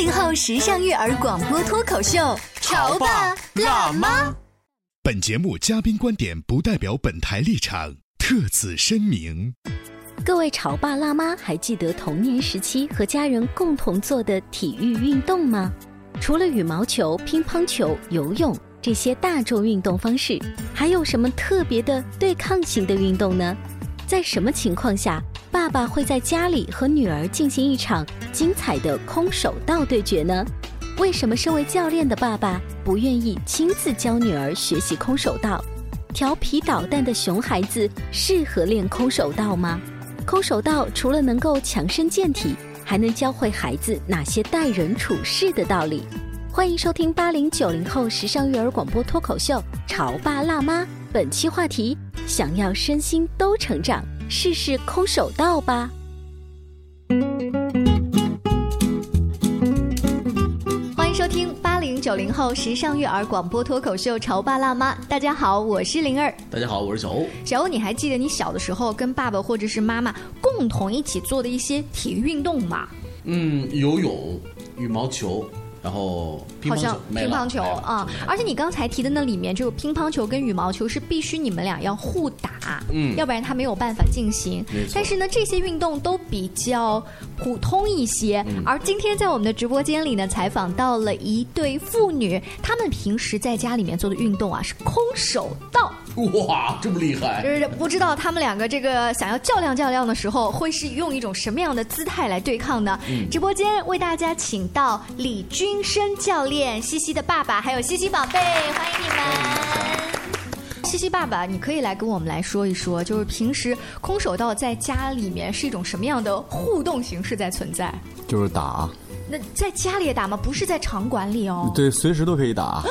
八零后时尚育儿广播脱口秀，潮爸辣妈。本节目嘉宾观点不代表本台立场，特此声明。各位潮爸辣妈还记得童年时期和家人共同做的体育运动吗？除了羽毛球、乒乓球、游泳这些大众运动方式，还有什么特别的对抗型的运动呢？在什么情况下，爸爸会在家里和女儿进行一场精彩的空手道对决呢？为什么身为教练的爸爸不愿意亲自教女儿学习空手道？调皮捣蛋的熊孩子适合练空手道吗？空手道除了能够强身健体，还能教会孩子哪些待人处事的道理？欢迎收听八零九零后时尚育儿广播脱口秀《潮爸辣妈》，本期话题：想要身心都成长，试试空手道吧。欢迎收听八零九零后时尚育儿广播脱口秀《潮爸辣妈》。大家好，我是灵儿。大家好，我是小欧。小欧，你还记得你小的时候跟爸爸或者是妈妈共同一起做的一些体育运动吗？嗯，游泳、羽毛球。然后乒乓球，乒乓球啊！而且你刚才提的那里面，就是乒乓球跟羽毛球是必须你们俩要互打，嗯，要不然它没有办法进行。但是呢，这些运动都比较普通一些。而今天在我们的直播间里呢，采访到了一对父女，他们平时在家里面做的运动啊是空手道。哇，这么厉害！就是不知道他们两个这个想要较量较量的时候，会是用一种什么样的姿态来对抗呢？直播间为大家请到李军生教练、西西的爸爸，还有西西宝贝，欢迎你们！西西爸爸，你可以来跟我们来说一说，就是平时空手道在家里面是一种什么样的互动形式在存在？就是打。那在家里也打吗？不是在场馆里哦。对，随时都可以打。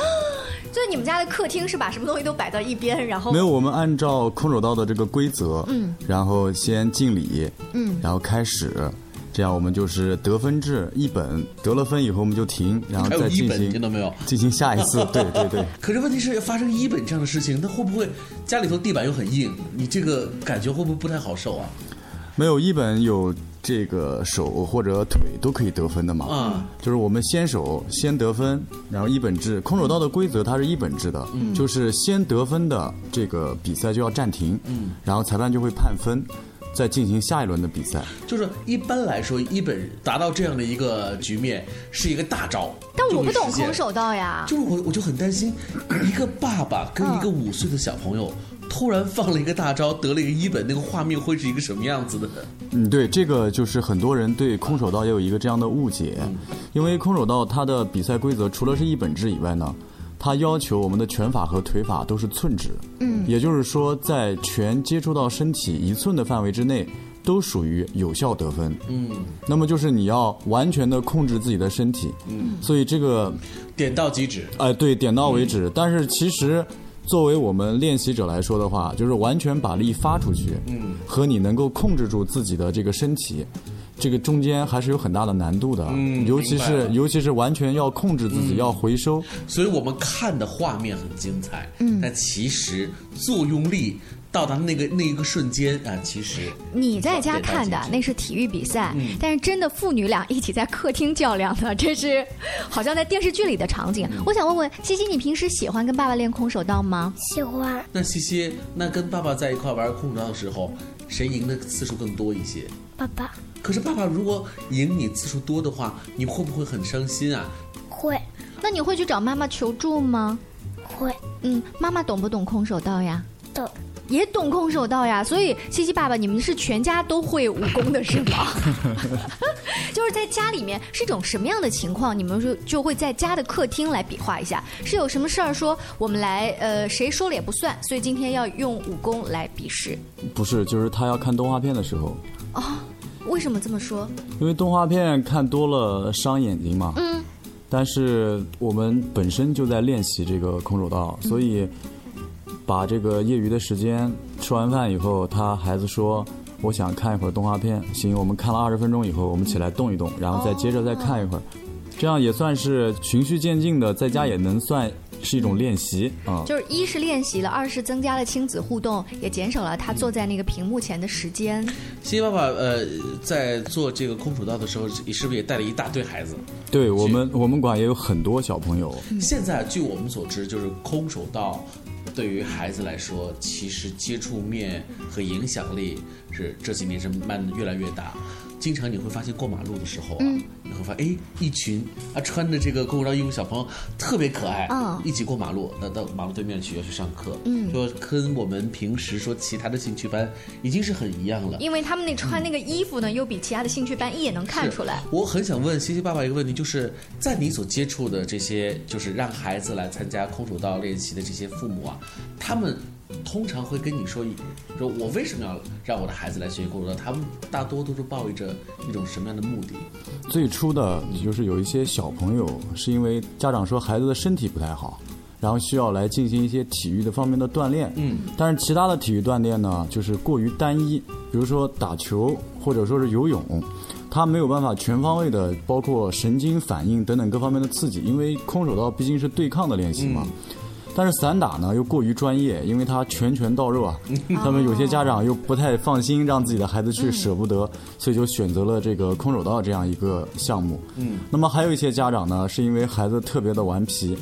就是你们家的客厅是把什么东西都摆到一边，然后没有，我们按照空手道的这个规则，嗯，然后先敬礼，嗯，然后开始，这样我们就是得分制，一本得了分以后我们就停，然后再进行，听到没有？进行下一次，对对对。可是问题是发生一本这样的事情，那会不会家里头地板又很硬，你这个感觉会不会不太好受啊？没有一本有。这个手或者腿都可以得分的嘛？嗯，就是我们先手先得分，然后一本制。空手道的规则它是一本制的，嗯，就是先得分的这个比赛就要暂停，嗯，然后裁判就会判分，再进行下一轮的比赛。就是一般来说，一本达到这样的一个局面是一个大招。但我不懂空手道呀。就是我我就很担心，一个爸爸跟一个五岁的小朋友。突然放了一个大招，得了一个一本，那个画面会是一个什么样子的？嗯，对，这个就是很多人对空手道也有一个这样的误解，因为空手道它的比赛规则除了是一本制以外呢，它要求我们的拳法和腿法都是寸指，嗯，也就是说在拳接触到身体一寸的范围之内，都属于有效得分，嗯，那么就是你要完全的控制自己的身体，嗯，所以这个点到即止，哎，对，点到为止，但是其实。作为我们练习者来说的话，就是完全把力发出去，嗯，和你能够控制住自己的这个身体，这个中间还是有很大的难度的，嗯，尤其是尤其是完全要控制自己，要回收。所以我们看的画面很精彩，嗯，但其实作用力。到达那个那一个瞬间啊，其实你在家看的那是体育比赛，但是真的父女俩一起在客厅较量的，这是好像在电视剧里的场景。我想问问西西，你平时喜欢跟爸爸练空手道吗？喜欢。那西西，那跟爸爸在一块玩空手道的时候，谁赢的次数更多一些？爸爸。可是爸爸如果赢你次数多的话，你会不会很伤心啊？会。那你会去找妈妈求助吗？会。嗯，妈妈懂不懂空手道呀？懂。也懂空手道呀，所以西西爸爸，你们是全家都会武功的是吗？就是在家里面是一种什么样的情况？你们就就会在家的客厅来比划一下，是有什么事儿说我们来呃谁说了也不算，所以今天要用武功来比试不是，就是他要看动画片的时候，啊？为什么这么说？因为动画片看多了伤眼睛嘛。嗯。但是我们本身就在练习这个空手道，所以把这个业余的时间吃完饭以后，他孩子说我想看一会儿动画片，行，我们看了二十分钟以后，我们起来动一动，然后再接着再看一会儿，这样也算是循序渐进的，在家也能算是一种练习啊。就是一是练习了，二是增加了亲子互动，也减少了他坐在那个屏幕前的时间。西西爸爸呃，在做这个空手道的时候，你是不是也带了一大堆孩子？对我们我们馆也有很多小朋友，现在据我们所知，就是空手道对于孩子来说，其实接触面和影响力是这几年是慢越来越大。经常你会发现过马路的时候啊，你会发现哎，一群啊穿着这个空手道衣服小朋友特别可爱，嗯一起过马路，那到马路对面去要去上课，嗯，说跟我们平时说其他的兴趣班已经是很一样了。因为他们那穿那个衣服呢，又比其他的兴趣班一眼能看出来。我很想问西西爸爸一个问题，就是在你所接触的这些，就是让孩子来参加空手道练习的这些父母啊，他们通常会跟你说，说我为什么要让我的孩子来学习空手道？他们大多都是抱着一种什么样的目的？最初的就是有一些小朋友是因为家长说孩子的身体不太好，然后需要来进行一些体育的方面的锻炼。嗯，但是其他的体育锻炼呢，就是过于单一，比如说打球或者说是游泳，它没有办法全方位的包括神经反应等等各方面的刺激，因为空手道毕竟是对抗的练习嘛。但是散打呢又过于专业，因为它拳拳到肉啊，他们有些家长又不太放心让自己的孩子去，舍不得，所以就选择了这个空手道这样一个项目。嗯，那么还有一些家长呢，是因为孩子特别的顽皮，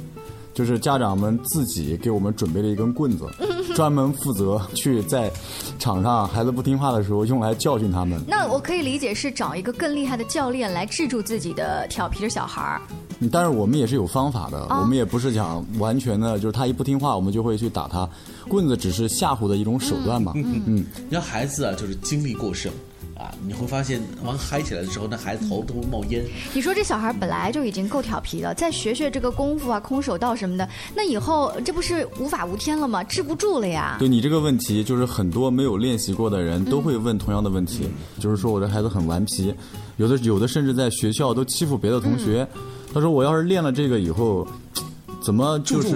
就是家长们自己给我们准备了一根棍子，专门负责去在场上孩子不听话的时候用来教训他们。那我可以理解是找一个更厉害的教练来制住自己的调皮的小孩儿。嗯但是我们也是有方法的，我们也不是讲完全的，就是他一不听话，我们就会去打他。棍子只是吓唬的一种手段嘛。嗯，嗯你要孩子啊，就是精力过剩啊，你会发现玩嗨起来的时候，那孩子头都会冒烟。你说这小孩本来就已经够调皮了，再学学这个功夫啊、空手道什么的，那以后这不是无法无天了吗？治不住了呀。对你这个问题，就是很多没有练习过的人都会问同样的问题，就是说我这孩子很顽皮，有的有的甚至在学校都欺负别的同学。他说我要是练了这个以后，怎么就是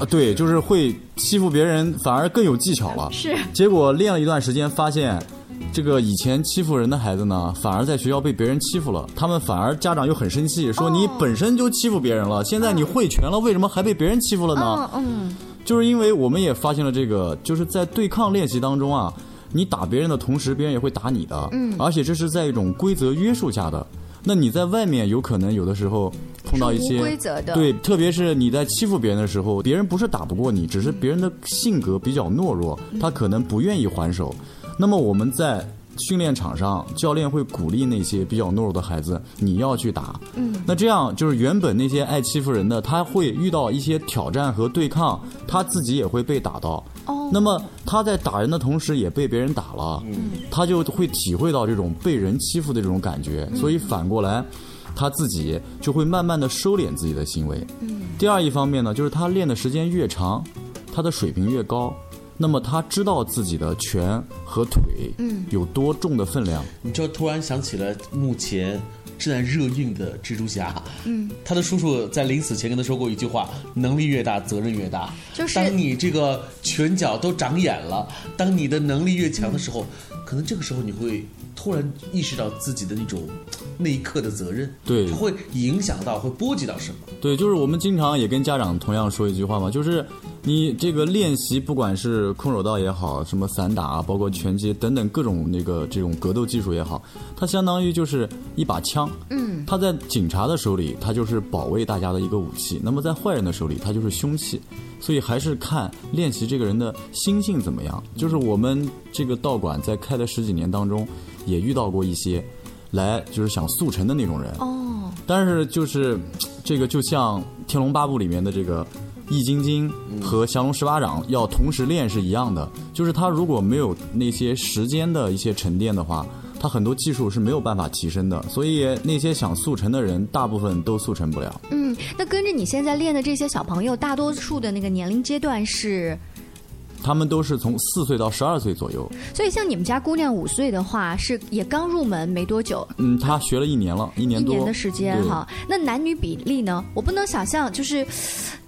啊，对，就是会欺负别人，反而更有技巧了。是结果练了一段时间，发现这个以前欺负人的孩子呢，反而在学校被别人欺负了。他们反而家长又很生气，说你本身就欺负别人了，现在你会拳了，为什么还被别人欺负了呢？嗯嗯，就是因为我们也发现了这个，就是在对抗练习当中啊，你打别人的同时，别人也会打你的，嗯，而且这是在一种规则约束下的。那你在外面有可能有的时候碰到一些无规则的对，特别是你在欺负别人的时候，别人不是打不过你，只是别人的性格比较懦弱，他可能不愿意还手。那么我们在训练场上，教练会鼓励那些比较懦弱的孩子，你要去打。嗯，那这样就是原本那些爱欺负人的，他会遇到一些挑战和对抗，他自己也会被打到。哦，那么他在打人的同时也被别人打了，嗯他就会体会到这种被人欺负的这种感觉，所以反过来，他自己就会慢慢的收敛自己的行为。嗯第二一方面呢，就是他练的时间越长，他的水平越高，那么他知道自己的拳和腿有多重的分量。你就突然想起了目前正在热映的蜘蛛侠，嗯，他的叔叔在临死前跟他说过一句话：能力越大，责任越大。就是当你这个拳脚都长眼了，当你的能力越强的时候，可能这个时候你会突然意识到自己的那种那一刻的责任，对它会影响到，会波及到什么？对，就是我们经常也跟家长同样说一句话嘛，就是你这个练习，不管是空手道也好，什么散打啊，包括拳击等等各种那个这种格斗技术也好，它相当于就是一把枪。嗯，它在警察的手里，它就是保卫大家的一个武器；那么在坏人的手里，它就是凶器。所以还是看练习这个人的心性怎么样。就是我们这个道馆在开的十几年当中，也遇到过一些来就是想速成的那种人。哦，但是就是这个就像《天龙八部》里面的这个易筋经和降龙十八掌要同时练是一样的，就是他如果没有那些时间的一些沉淀的话，他很多技术是没有办法提升的。所以那些想速成的人，大部分都速成不了。嗯，那跟着你现在练的这些小朋友，大多数的那个年龄阶段是，他们都是从四岁到十二岁左右。所以像你们家姑娘五岁的话，是也刚入门没多久，嗯，她学了一年了，一年多一年的时间哈。那男女比例呢？我不能想象，就是，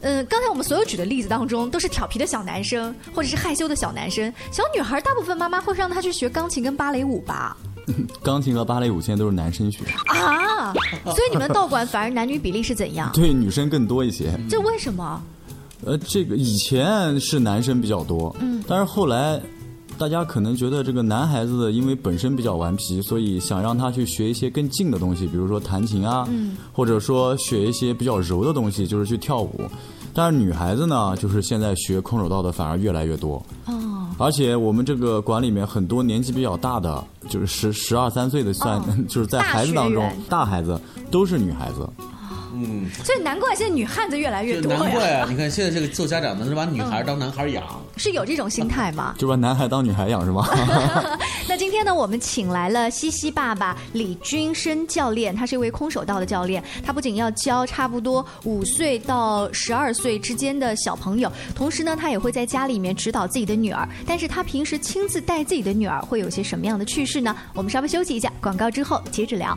呃，刚才我们所有举的例子当中，都是调皮的小男生或者是害羞的小男生，小女孩大部分妈妈会让她去学钢琴跟芭蕾舞吧？钢琴和芭蕾舞现在都是男生学，啊，所以你们道馆反而男女比例是怎样？对女生更多一些。这为什么？呃，这个以前是男生比较多，嗯，但是后来大家可能觉得这个男孩子因为本身比较顽皮，所以想让他去学一些更静的东西，比如说弹琴啊，嗯，或者说学一些比较柔的东西，就是去跳舞。但是女孩子呢，就是现在学空手道的反而越来越多，哦，而且我们这个馆里面很多年纪比较大的，就是十十二三岁的算，就是在孩子当中大大孩子都是女孩子。嗯，所以难怪现在女汉子越来越就多呀，难怪啊！你看现在这个做家长的是把女孩当男孩养，是有这种心态吗？就把男孩当女孩养是吗？那今天呢，我们请来了西西爸爸李军生教练，他是一位空手道的教练。他不仅要教差不多五岁到十二岁之间的小朋友，同时呢，他也会在家里面指导自己的女儿。但是他平时亲自带自己的女儿，会有些什么样的趣事呢？我们稍微休息一下，广告之后接着聊。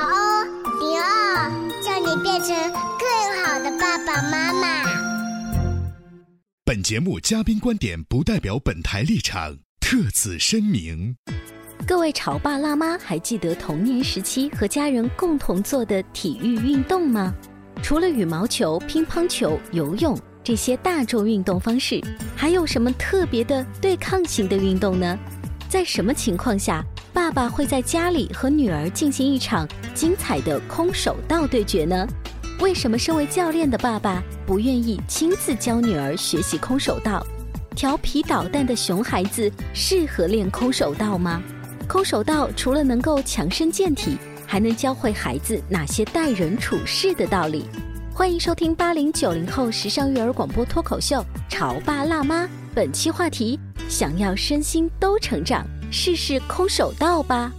妈妈。本节目嘉宾观点不代表本台立场，特此声明。各位潮爸辣妈还记得童年时期和家人共同做的体育运动吗？除了羽毛球、乒乓球、游泳这些大众运动方式，还有什么特别的对抗型的运动呢？在什么情况下，爸爸会在家里和女儿进行一场精彩的空手道对决呢？为什么身为教练的爸爸不愿意亲自教女儿学习空手道？调皮捣蛋的熊孩子适合练空手道吗？空手道除了能够强身健体，还能教会孩子哪些待人处事的道理？欢迎收听八零九零后时尚育儿广播脱口秀《潮爸辣妈》，本期话题：想要身心都成长，试试空手道吧。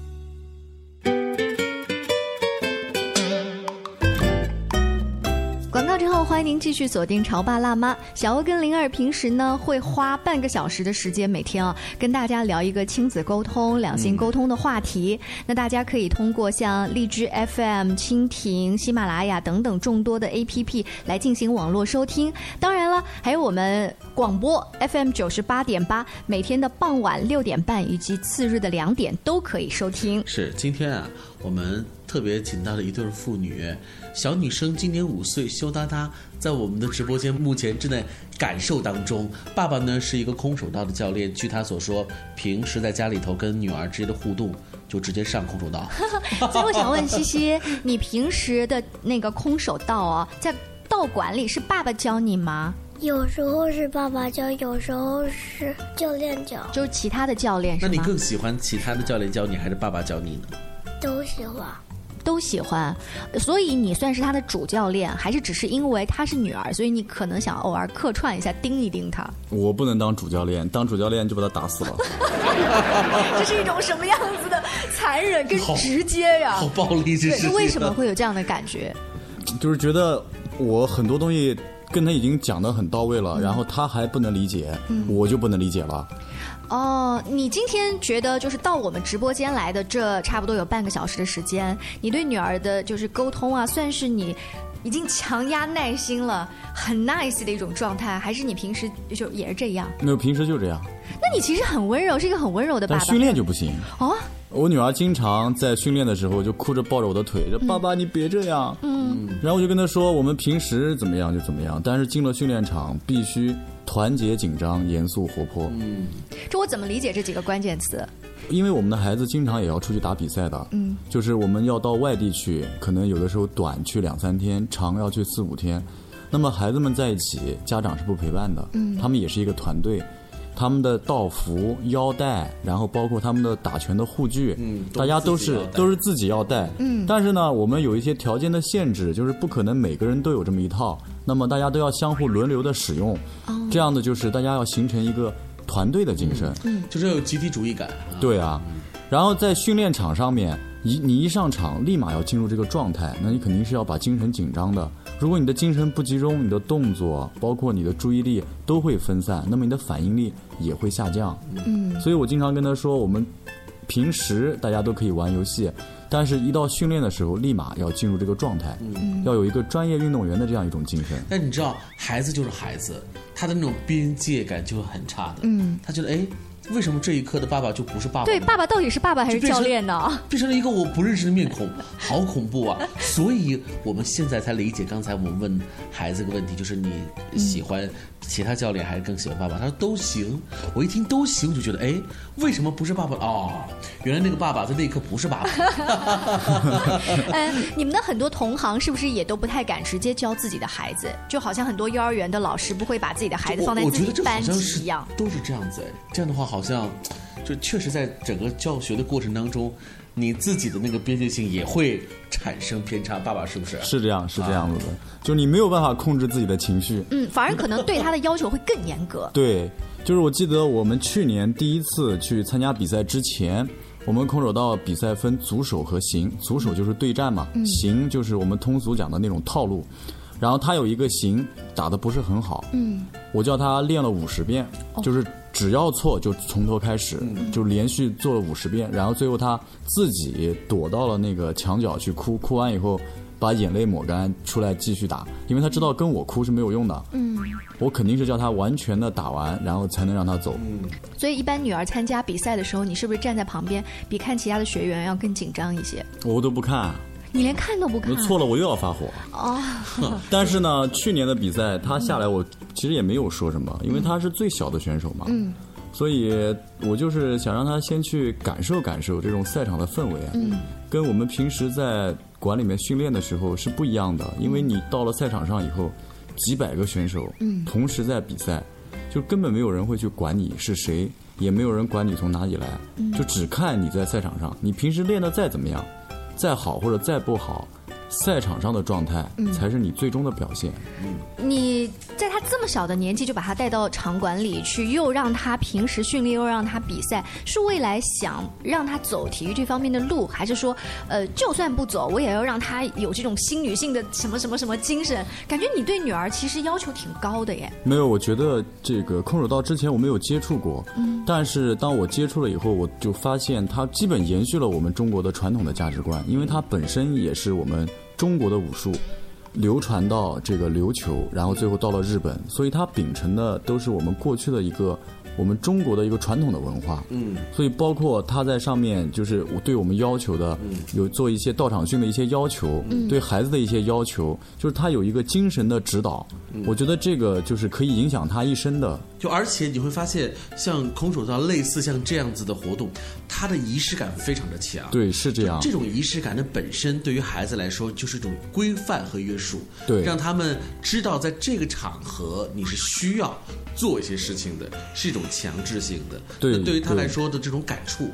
欢迎您继续锁定《潮爸辣妈》。小欧跟灵儿平时呢会花半个小时的时间，每天啊跟大家聊一个亲子沟通、两性沟通的话题。那大家可以通过像荔枝 FM、蜻蜓、喜马拉雅等等众多的 APP 来进行网络收听。当然了，还有我们广播 FM 九十八点八，每天的傍晚六点半以及次日的两点都可以收听。是今天啊，我们特别请到了一对父女，小女生今年五岁，羞答答，在我们的直播间目前正在感受当中。爸爸呢是一个空手道的教练，据他所说，平时在家里头跟女儿之间的互动就直接上空手道。所以我想问西西，你平时的那个空手道啊，在道馆里是爸爸教你吗？有时候是爸爸教，有时候是教练教，就是其他的教练是吗？那你更喜欢其他的教练教你，还是爸爸教你呢？都喜欢。都喜欢，所以你算是他的主教练，还是只是因为她是女儿，所以你可能想偶尔客串一下，盯一盯她？我不能当主教练，当主教练就把他打死了。这是一种什么样子的残忍跟直接呀？好暴力，这是为什么会有这样的感觉？就是觉得我很多东西跟他已经讲的很到位了，然后他还不能理解，我就不能理解了。哦，你今天觉得就是到我们直播间来的这差不多有半个小时的时间，你对女儿的就是沟通啊，算是你已经强压耐心了，很 nice 的一种状态，还是你平时就也是这样？没有，平时就这样。那你其实很温柔，是一个很温柔的爸爸。但训练就不行。哦，我女儿经常在训练的时候就哭着抱着我的腿，说：“爸爸，你别这样。”嗯，然后我就跟她说：“我们平时怎么样就怎么样，但是进了训练场必须团结、紧张、严肃、活泼。”嗯，这我怎么理解这几个关键词？因为我们的孩子经常也要出去打比赛的，嗯，就是我们要到外地去，可能有的时候短去两三天，长要去四五天。那么孩子们在一起，家长是不陪伴的，嗯他们也是一个团队。他们的道服、腰带，然后包括他们的打拳的护具，嗯大家都是都是自己要带。嗯但是呢，我们有一些条件的限制，就是不可能每个人都有这么一套。那么大家都要相互轮流的使用，哦这样的就是大家要形成一个团队的精神。嗯就是要有集体主义感。啊对啊，然后在训练场上面，一你一上场立马要进入这个状态，那你肯定是要把精神紧张的。如果你的精神不集中，你的动作包括你的注意力都会分散，那么你的反应力也会下降。嗯所以我经常跟他说，我们平时大家都可以玩游戏，但是一到训练的时候，立马要进入这个状态，嗯要有一个专业运动员的这样一种精神。但你知道，孩子就是孩子，他的那种边界感就很差的。嗯，他觉得，哎，为什么这一刻的爸爸就不是爸爸？对，爸爸到底是爸爸还是教练呢？变成了一个我不认识的面孔，好恐怖啊！所以我们现在才理解，刚才我们问孩子个问题，就是你喜欢其他教练还是更喜欢爸爸？他说都行。我一听都行，我就觉得，哎，为什么不是爸爸？哦，原来那个爸爸在那一刻不是爸爸。嗯，你们的很多同行是不是也都不太敢直接教自己的孩子？就好像很多幼儿园的老师不会把自己的孩子放在自己班级一样。都是这样子哎。这样的话，好像就确实在整个教学的过程当中，你自己的那个边界性也会产生偏差。爸爸是不是？是这样，是这样子的，就是你没有办法控制自己的情绪。嗯，反而可能对他的要求会更严格。对，就是我记得我们去年第一次去参加比赛之前，我们空手道比赛分组手和形，组手就是对战嘛，嗯形就是我们通俗讲的那种套路。然后他有一个形打的不是很好，嗯，我叫他练了五十遍，就是只要错就从头开始，就连续做了五十遍，然后最后他自己躲到了那个墙角去哭，哭完以后把眼泪抹干，出来继续打，因为他知道跟我哭是没有用的，嗯，我肯定是叫他完全的打完，然后才能让他走。所以一般女儿参加比赛的时候，你是不是站在旁边比看其他的学员要更紧张一些？我都不看，你连看都不看我？错了我又要发火。哦，但是呢，去年的比赛他下来，我其实也没有说什么，因为他是最小的选手嘛。嗯所以我就是想让他先去感受感受这种赛场的氛围啊，嗯跟我们平时在馆里面训练的时候是不一样的。因为你到了赛场上以后，几百个选手嗯同时在比赛，就根本没有人会去管你是谁，也没有人管你从哪里来，嗯就只看你在赛场上，你平时练的再怎么样，再好或者再不好，赛场上的状态嗯才是你最终的表现。你在他这么小的年纪就把他带到场馆里去，又让他平时训练，又让他比赛，是未来想让他走体育这方面的路，还是说，呃，就算不走，我也要让他有这种新女性的什么什么什么精神？感觉你对女儿其实要求挺高的耶。没有，我觉得这个空手道之前我没有接触过，嗯但是当我接触了以后，我就发现它基本延续了我们中国的传统的价值观，因为它本身也是我们中国的武术流传到这个琉球，然后最后到了日本，所以它秉承的都是我们过去的一个我们中国的一个传统的文化。嗯，所以包括他在上面就是对我们要求的，有做一些道场训的一些要求，嗯对孩子的一些要求，就是他有一个精神的指导。嗯我觉得这个就是可以影响他一生的。就而且你会发现，像空手道类似像这样子的活动，它的仪式感非常的强。对，是这样。这种仪式感的本身，对于孩子来说就是一种规范和约束，对让他们知道在这个场合你是需要做一些事情的，是一种强制性的。对那对于他来说的这种感触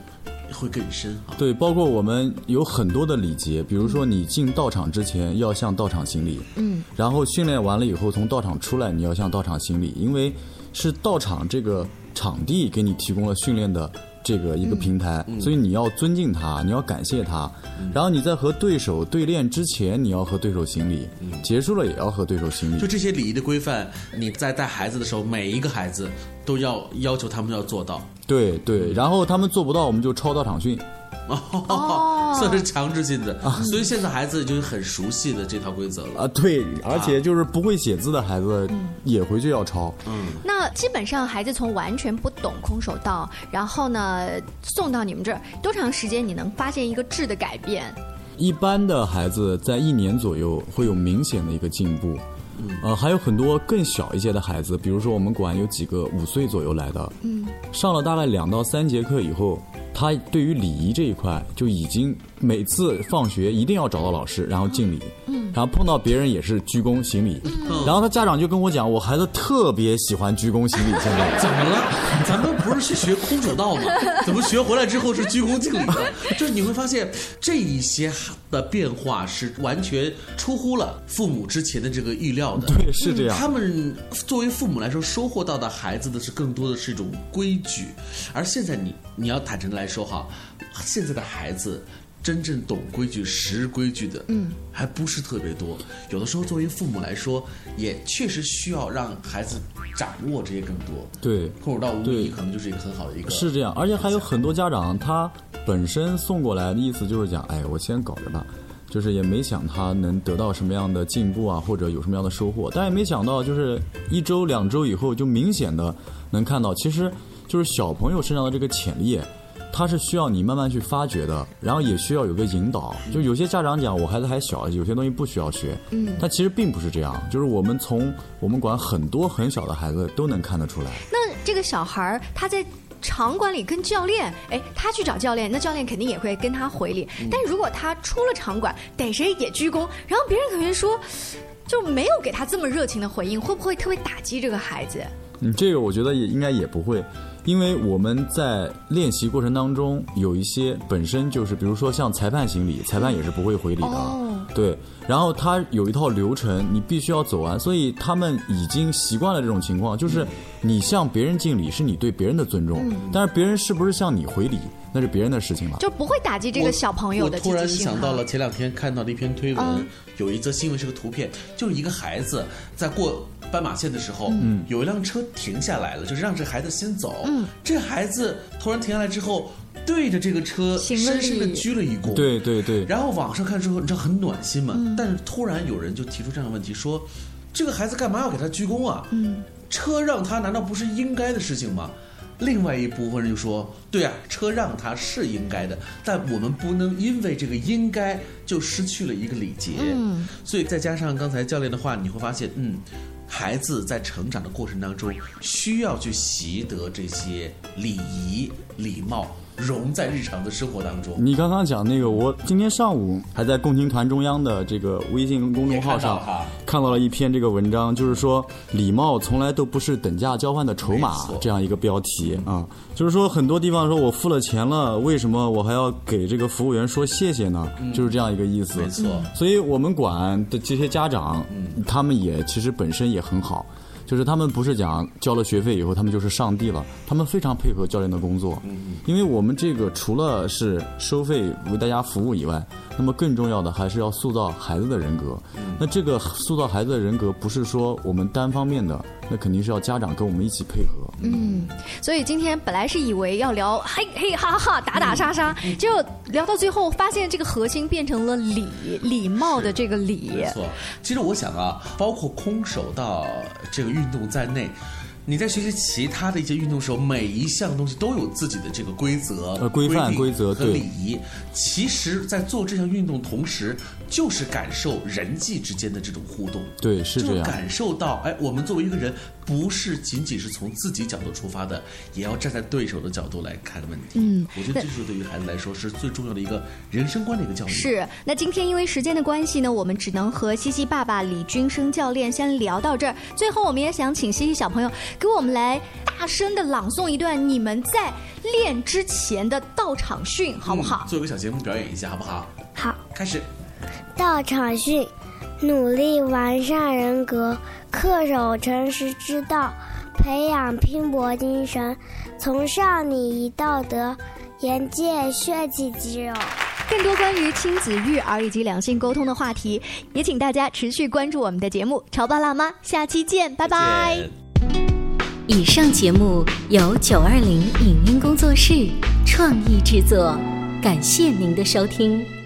会更深啊。对，包括我们有很多的礼节，比如说你进道场之前要向道场行礼，嗯，然后训练完了以后从道场出来你要向道场行礼，因为是道场这个场地给你提供了训练的这个一个平台，嗯所以你要尊敬他，你要感谢他，然后你在和对手对练之前，你要和对手行礼，结束了也要和对手行礼嗯就。这些礼仪的规范，你在带孩子的时候，每一个孩子都要要求他们要做到。对对，然后他们做不到，我们就抄到场训。哦，算是强制性的，啊所以现在孩子就是很熟悉的这套规则了。啊，对，而且就是不会写字的孩子也回去要抄。嗯，那基本上孩子从完全不懂空手道，然后呢送到你们这儿，多长时间你能发现一个质的改变？一般的孩子在一年左右会有明显的一个进步。呃，还有很多更小一些的孩子，比如说我们馆有几个五岁左右来的，嗯，上了大概两到三节课以后，他对于礼仪这一块就已经每次放学一定要找到老师，然后敬礼，嗯然后碰到别人也是鞠躬行礼，然后他家长就跟我讲，我孩子特别喜欢鞠躬行礼，现在怎么了？咱们不是去学空手道吗？怎么学回来之后是鞠躬敬礼呢？就是你会发现这一些的变化是完全出乎了父母之前的这个预料的。对是这样他们作为父母来说，收获到的孩子的是更多的是一种规矩，而现在你你要坦诚的来说哈，现在的孩子。真正懂规矩、识规矩的，嗯，还不是特别多。有的时候，作为父母来说，也确实需要让孩子掌握这些更多。对空手道无对疑可能就是一个很好的一个。是这样，而且还有很多家长他本身送过来的意思就是讲，哎，我先搞着吧。就是也没想他能得到什么样的进步啊，或者有什么样的收获，但也没想到，就是一周两周以后，就明显的能看到，其实就是小朋友身上的这个潜力，他是需要你慢慢去发掘的，然后也需要有个引导。就有些家长讲，我孩子还小，有些东西不需要学，嗯但其实并不是这样，就是我们从我们管很多很小的孩子都能看得出来。那这个小孩儿他在场馆里跟教练，哎，他去找教练，那教练肯定也会跟他回礼。但如果他出了场馆，逮谁也鞠躬，然后别人可能说，就没有给他这么热情的回应，会不会特别打击这个孩子？嗯，这个我觉得也应该也不会，因为我们在练习过程当中有一些本身就是，比如说像裁判行礼，裁判也是不会回礼的，哦对。然后他有一套流程，你必须要走完，所以他们已经习惯了这种情况，就是你向别人敬礼是你对别人的尊重，嗯但是别人是不是向你回礼，那是别人的事情了。就不会打击这个小朋友的我突然积极性哈想到了前两天看到的一篇推文，嗯有一则新闻是个图片，就是一个孩子在过斑马线的时候，嗯有一辆车停下来了，就是让这孩子先走。嗯这孩子突然停下来之后，对着这个车深深的鞠了一躬。对对对，然后网上看之后，你知道很暖心嘛？嗯但是突然有人就提出这样的问题，说这个孩子干嘛要给他鞠躬啊？嗯，车让他难道不是应该的事情吗？另外一部分人就说：“对啊，车让他是应该的，但我们不能因为这个应该就失去了一个礼节。嗯所以再加上刚才教练的话，你会发现，嗯，孩子在成长的过程当中，需要去习得这些礼仪、礼貌，融在日常的生活当中。你刚刚讲那个，我今天上午还在共青团中央的这个微信公众号上看到了一篇这个文章，就是说礼貌从来都不是等价交换的筹码这样一个标题啊，就是说很多地方说我付了钱了，为什么我还要给这个服务员说谢谢呢？就是这样一个意思。没错所以我们管的这些家长，他们也其实本身也很好。就是他们不是讲交了学费以后他们就是上帝了，他们非常配合教练的工作，因为我们这个除了是收费为大家服务以外，那么更重要的还是要塑造孩子的人格。那这个塑造孩子的人格不是说我们单方面的，那肯定是要家长跟我们一起配合。嗯，所以今天本来是以为要聊嘿嘿哈哈哈打打杀杀，嗯结果聊到最后发现这个核心变成了礼礼貌的这个礼。没错，其实我想啊，包括空手道这个运动在内。你在学习其他的一些运动时候，每一项东西都有自己的这个规则、呃规范规则和礼仪。其实，在做这项运动同时，就是感受人际之间的这种互动。对，是这样。就感受到，哎，我们作为一个人，不是仅仅是从自己角度出发的，也要站在对手的角度来看问题。嗯我觉得这是对于孩子来说是最重要的一个人生观的一个教育。是，那今天因为时间的关系呢，我们只能和西西爸爸李军生教练先聊到这儿。最后，我们也想请西西小朋友给我们来大声的朗诵一段你们在练之前的到场训，好不好？嗯做一个小节目表演一下，好不好？好，开始。到场训，努力完善人格，恪守诚实之道，培养拼搏精神，从少你宜道德，严戒血气肌肉。更多关于亲子育儿以及两性沟通的话题，也请大家持续关注我们的节目《潮爸辣妈》，下期见，拜拜。以上节目由九二零影音工作室创意制作，感谢您的收听。